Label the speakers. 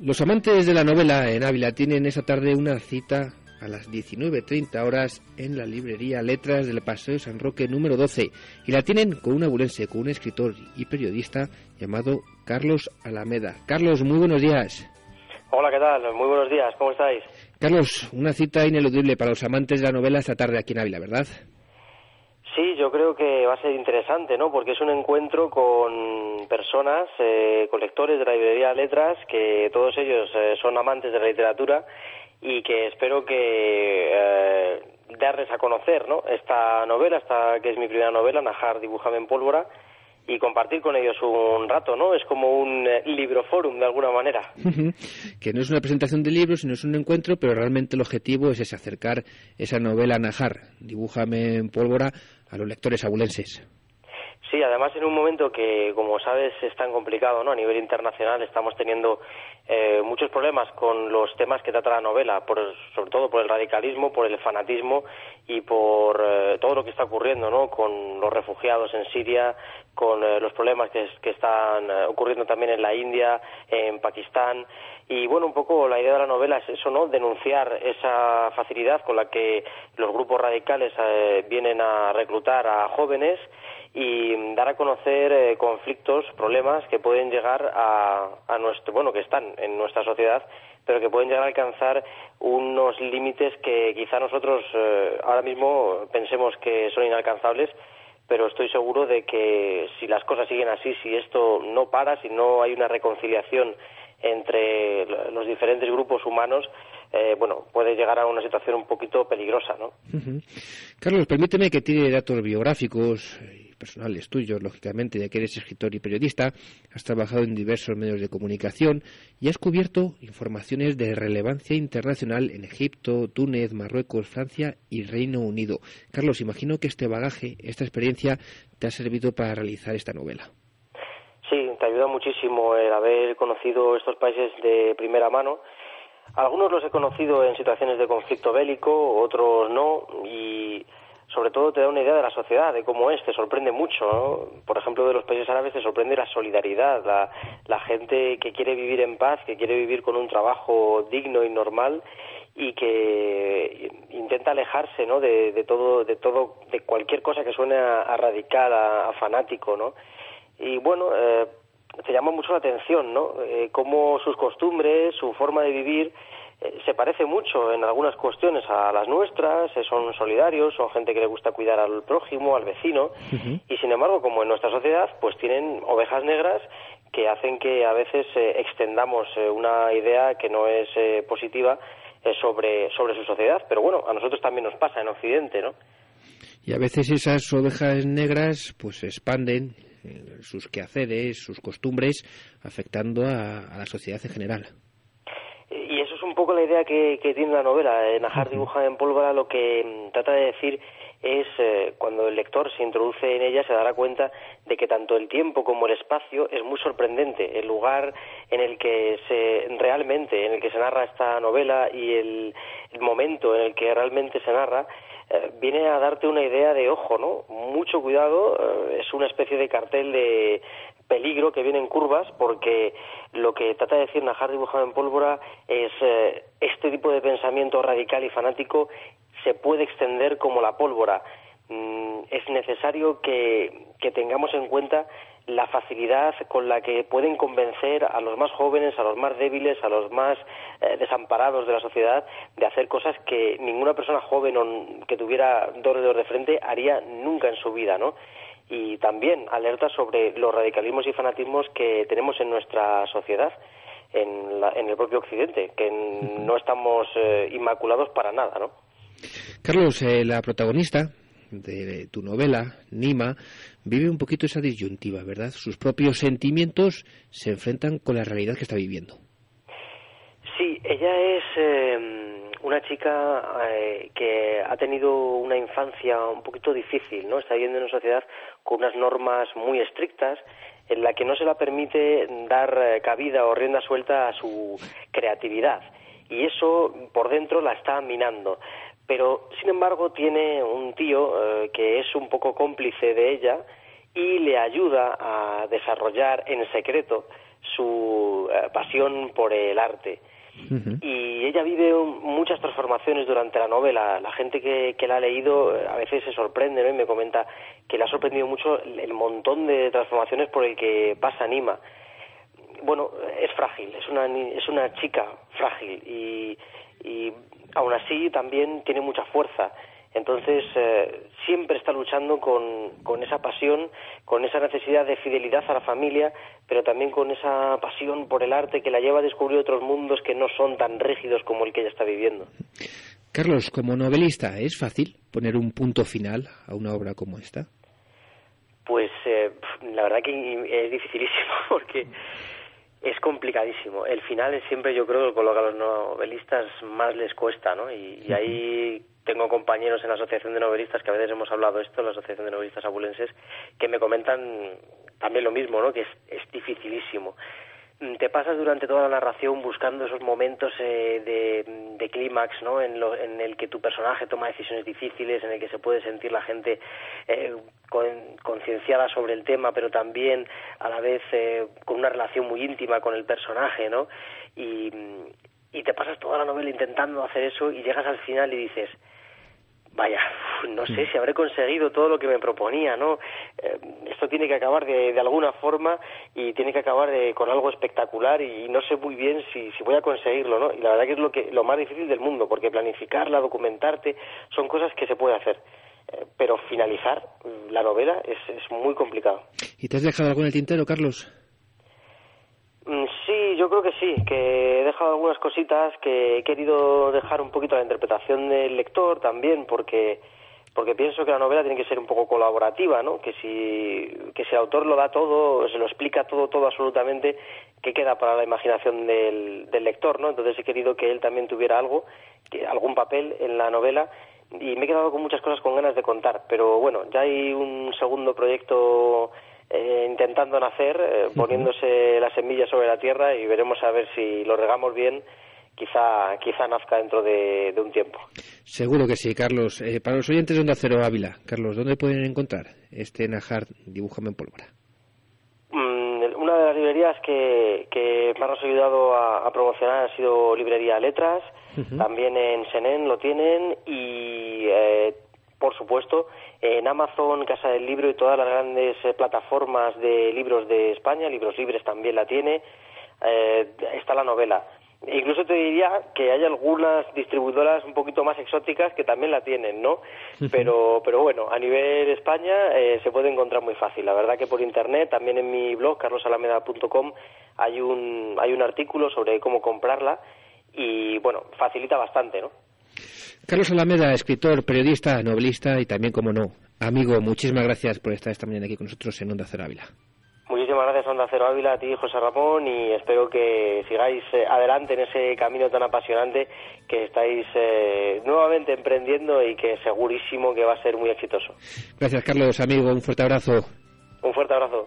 Speaker 1: Los amantes de la novela en Ávila tienen esta tarde una cita a las 19.30 horas en la librería Letras del Paseo San Roque número 12 y la tienen con un abulense, con un escritor y periodista llamado Carlos Alameda. Carlos, muy buenos días.
Speaker 2: Hola, ¿qué tal? Muy buenos días, ¿cómo estáis?
Speaker 1: Carlos, una cita ineludible para los amantes de la novela esta tarde aquí en Ávila, ¿verdad?
Speaker 2: Sí, yo creo que va a ser interesante, ¿no? Porque es un encuentro con personas, eh, con de la librería Letras, que todos ellos eh, son amantes de la literatura y que espero que eh, darles a conocer, ¿no? Esta novela, esta que es mi primera novela, Najar, dibújame en pólvora, y compartir con ellos un rato, ¿no? Es como un eh, libroforum de alguna manera.
Speaker 1: que no es una presentación de libros, sino es un encuentro, pero realmente el objetivo es ese, acercar esa novela Najar, dibújame en pólvora, a los lectores abulenses.
Speaker 2: Sí, además en un momento que, como sabes, es tan complicado, ¿no? A nivel internacional estamos teniendo eh, muchos problemas con los temas que trata la novela, por, sobre todo por el radicalismo, por el fanatismo y por eh, todo lo que está ocurriendo, ¿no? Con los refugiados en Siria, con eh, los problemas que, que están ocurriendo también en la India, en Pakistán. Y bueno, un poco la idea de la novela es eso, ¿no? Denunciar esa facilidad con la que los grupos radicales vienen a reclutar a jóvenes y dar a conocer eh, conflictos, problemas que pueden llegar a, a, nuestro, bueno, que están en nuestra sociedad, pero que pueden llegar a alcanzar unos límites que quizá nosotros eh, ahora mismo pensemos que son inalcanzables, pero estoy seguro de que si las cosas siguen así, si esto no para, si no hay una reconciliación entre los diferentes grupos humanos, eh, bueno, puede llegar a una situación un poquito peligrosa, ¿no?
Speaker 1: Carlos, permíteme que tire datos biográficos personales tuyos, lógicamente, ya que eres escritor y periodista, has trabajado en diversos medios de comunicación y has cubierto informaciones de relevancia internacional en Egipto, Túnez, Marruecos, Francia y Reino Unido. Carlos, imagino que este bagaje, esta experiencia, te ha servido para realizar esta novela.
Speaker 2: Sí, te ayuda muchísimo el haber conocido estos países de primera mano. Algunos los he conocido en situaciones de conflicto bélico, otros no, y sobre todo te da una idea de la sociedad, de cómo es, te sorprende mucho. Por ejemplo, de los países árabes te sorprende la solidaridad, la, gente que quiere vivir en paz, que quiere vivir con un trabajo digno y normal y que intenta alejarse ¿no? de, todo de todo de cualquier cosa que suene a, radical a, fanático no y bueno eh, te llama mucho la atención no eh, cómo sus costumbres su forma de vivir se parece mucho en algunas cuestiones a las nuestras, eh, son solidarios, son gente que le gusta cuidar al prójimo, al vecino, y sin embargo, como en nuestra sociedad, pues tienen ovejas negras que hacen que a veces eh, extendamos una idea que no es positiva sobre, sobre su sociedad, pero bueno, a nosotros también nos pasa en Occidente, ¿no?
Speaker 1: Y a veces esas ovejas negras pues se expanden sus quehaceres, sus costumbres, afectando a la sociedad en general
Speaker 2: poco la idea que, tiene la novela. Eh, Najar dibuja en pólvora lo que mm, trata de decir es eh, cuando el lector se introduce en ella se dará cuenta de que tanto el tiempo como el espacio es muy sorprendente. El lugar en el que se realmente, en el que se narra esta novela y el, momento en el que realmente se narra eh, viene a darte una idea de ojo, ¿no? Mucho cuidado, es una especie de cartel de peligro que viene en curvas porque lo que trata de decir Najar dibujado en pólvora es eh, este tipo de pensamiento radical y fanático se puede extender como la pólvora. Mm, es necesario que, tengamos en cuenta la facilidad con la que pueden convencer a los más jóvenes, a los más débiles, a los más eh, desamparados de la sociedad de hacer cosas que ninguna persona joven o que tuviera dos dedos de frente haría nunca en su vida, ¿no? Y también alerta sobre los radicalismos y fanatismos que tenemos en nuestra sociedad, en, en el propio Occidente, que no estamos eh, inmaculados para nada, ¿no?
Speaker 1: Carlos, eh, la protagonista, de tu novela, Nima, vive un poquito esa disyuntiva, ¿verdad? Sus propios sentimientos se enfrentan con la realidad que está viviendo.
Speaker 2: Sí, ella es em, una chica eh, que ha tenido una infancia un poquito difícil, ¿no? Está viviendo en una sociedad con unas normas muy estrictas en la que no se la permite dar eh, cabida o rienda suelta a su creatividad y eso por dentro la está minando. Pero, sin embargo, tiene un tío eh, que es un poco cómplice de ella y le ayuda a desarrollar en secreto su pasión por el arte. Y ella vive muchas transformaciones durante la novela. La gente que, la ha leído eh, a veces se sorprende y me comenta que le ha sorprendido mucho el montón de transformaciones por el que pasa Nima bueno, es frágil, es una, es una chica frágil y, y aún así también tiene mucha fuerza. Entonces, eh, siempre está luchando con, con, esa pasión, con esa necesidad de fidelidad a la familia, pero también con esa pasión por el arte que la lleva a descubrir otros mundos que no son tan rígidos como el que ella está viviendo.
Speaker 1: Carlos, como novelista, ¿es fácil poner un punto final a una obra como esta?
Speaker 2: Pues eh, la verdad que es dificilísimo porque es complicadísimo. El final es siempre, yo creo, con lo que a los novelistas más les cuesta, ¿no? Y, ahí tengo compañeros en la Asociación de Novelistas, que a veces hemos hablado esto, la Asociación de Novelistas Abulenses, que me comentan también lo mismo, ¿no? Que es, es dificilísimo. Mm, te pasas durante toda la narración buscando esos momentos eh, de, clímax, ¿no? En, en, el que tu personaje toma decisiones difíciles, en el que se puede sentir la gente eh, concienciada sobre el tema, pero también a la vez eh, con una relación muy íntima con el personaje, ¿no? Y te pasas toda la novela intentando hacer eso y llegas al final y dices, vaya, no sé si habré conseguido todo lo que me proponía, ¿no? Eh, esto tiene que acabar de, de, alguna forma y tiene que acabar de, con algo espectacular y no sé muy bien si, si, voy a conseguirlo, ¿no? Y la verdad que es lo, que, lo más difícil del mundo, porque planificarla, documentarte, son cosas que se puede hacer. Eh, pero finalizar la novela es, es muy complicado.
Speaker 1: ¿Y te has dejado algo en el tintero, Carlos?
Speaker 2: Mm, sí, yo creo que sí, que he dejado algunas cositas que he querido dejar un poquito a la interpretación del lector también, porque porque pienso que la novela tiene que ser un poco colaborativa, ¿no? Que si que si el autor lo da todo, se lo explica todo, todo absolutamente, ¿qué queda para la imaginación del, del lector, ¿no? Entonces he querido que él también tuviera algo, algún papel en la novela y me he quedado con muchas cosas con ganas de contar, pero bueno, ya hay un segundo proyecto eh, intentando nacer, eh, poniéndose las semillas sobre la tierra y veremos a ver si lo regamos bien. Quizá, quizá nazca dentro de, un tiempo.
Speaker 1: Seguro que sí, Carlos. Eh, para los oyentes de Onda Cero Ávila, Carlos, ¿dónde pueden encontrar este Najar Dibújame en Pólvora?
Speaker 2: Mm, una de las librerías que, que más nos ha ayudado a, promocionar ha sido Librería Letras. También en Senén lo tienen y por supuesto, en Amazon, Casa del Libro y todas las grandes eh, plataformas de libros de España, Libros Libres también la tiene, eh, está la novela. Incluso te diría que hay algunas distribuidoras un poquito más exóticas que también la tienen, ¿no? Pero, pero bueno, a nivel España eh, se puede encontrar muy fácil. La verdad que por internet, también en mi blog, carlosalameda.com, hay un, hay un artículo sobre cómo comprarla y, bueno, facilita bastante, ¿no?
Speaker 1: Carlos Alameda, escritor, periodista, novelista y también, como no, amigo, muchísimas gracias por estar esta mañana aquí con nosotros en Onda Cero Ávila.
Speaker 2: Muchísimas gracias, Onda Cero Ávila, a ti, José Ramón, y espero que sigáis eh, adelante en ese camino tan apasionante que estáis eh, nuevamente emprendiendo y que segurísimo que va a ser muy exitoso.
Speaker 1: Gracias, Carlos, amigo, un fuerte abrazo.
Speaker 2: Un fuerte abrazo.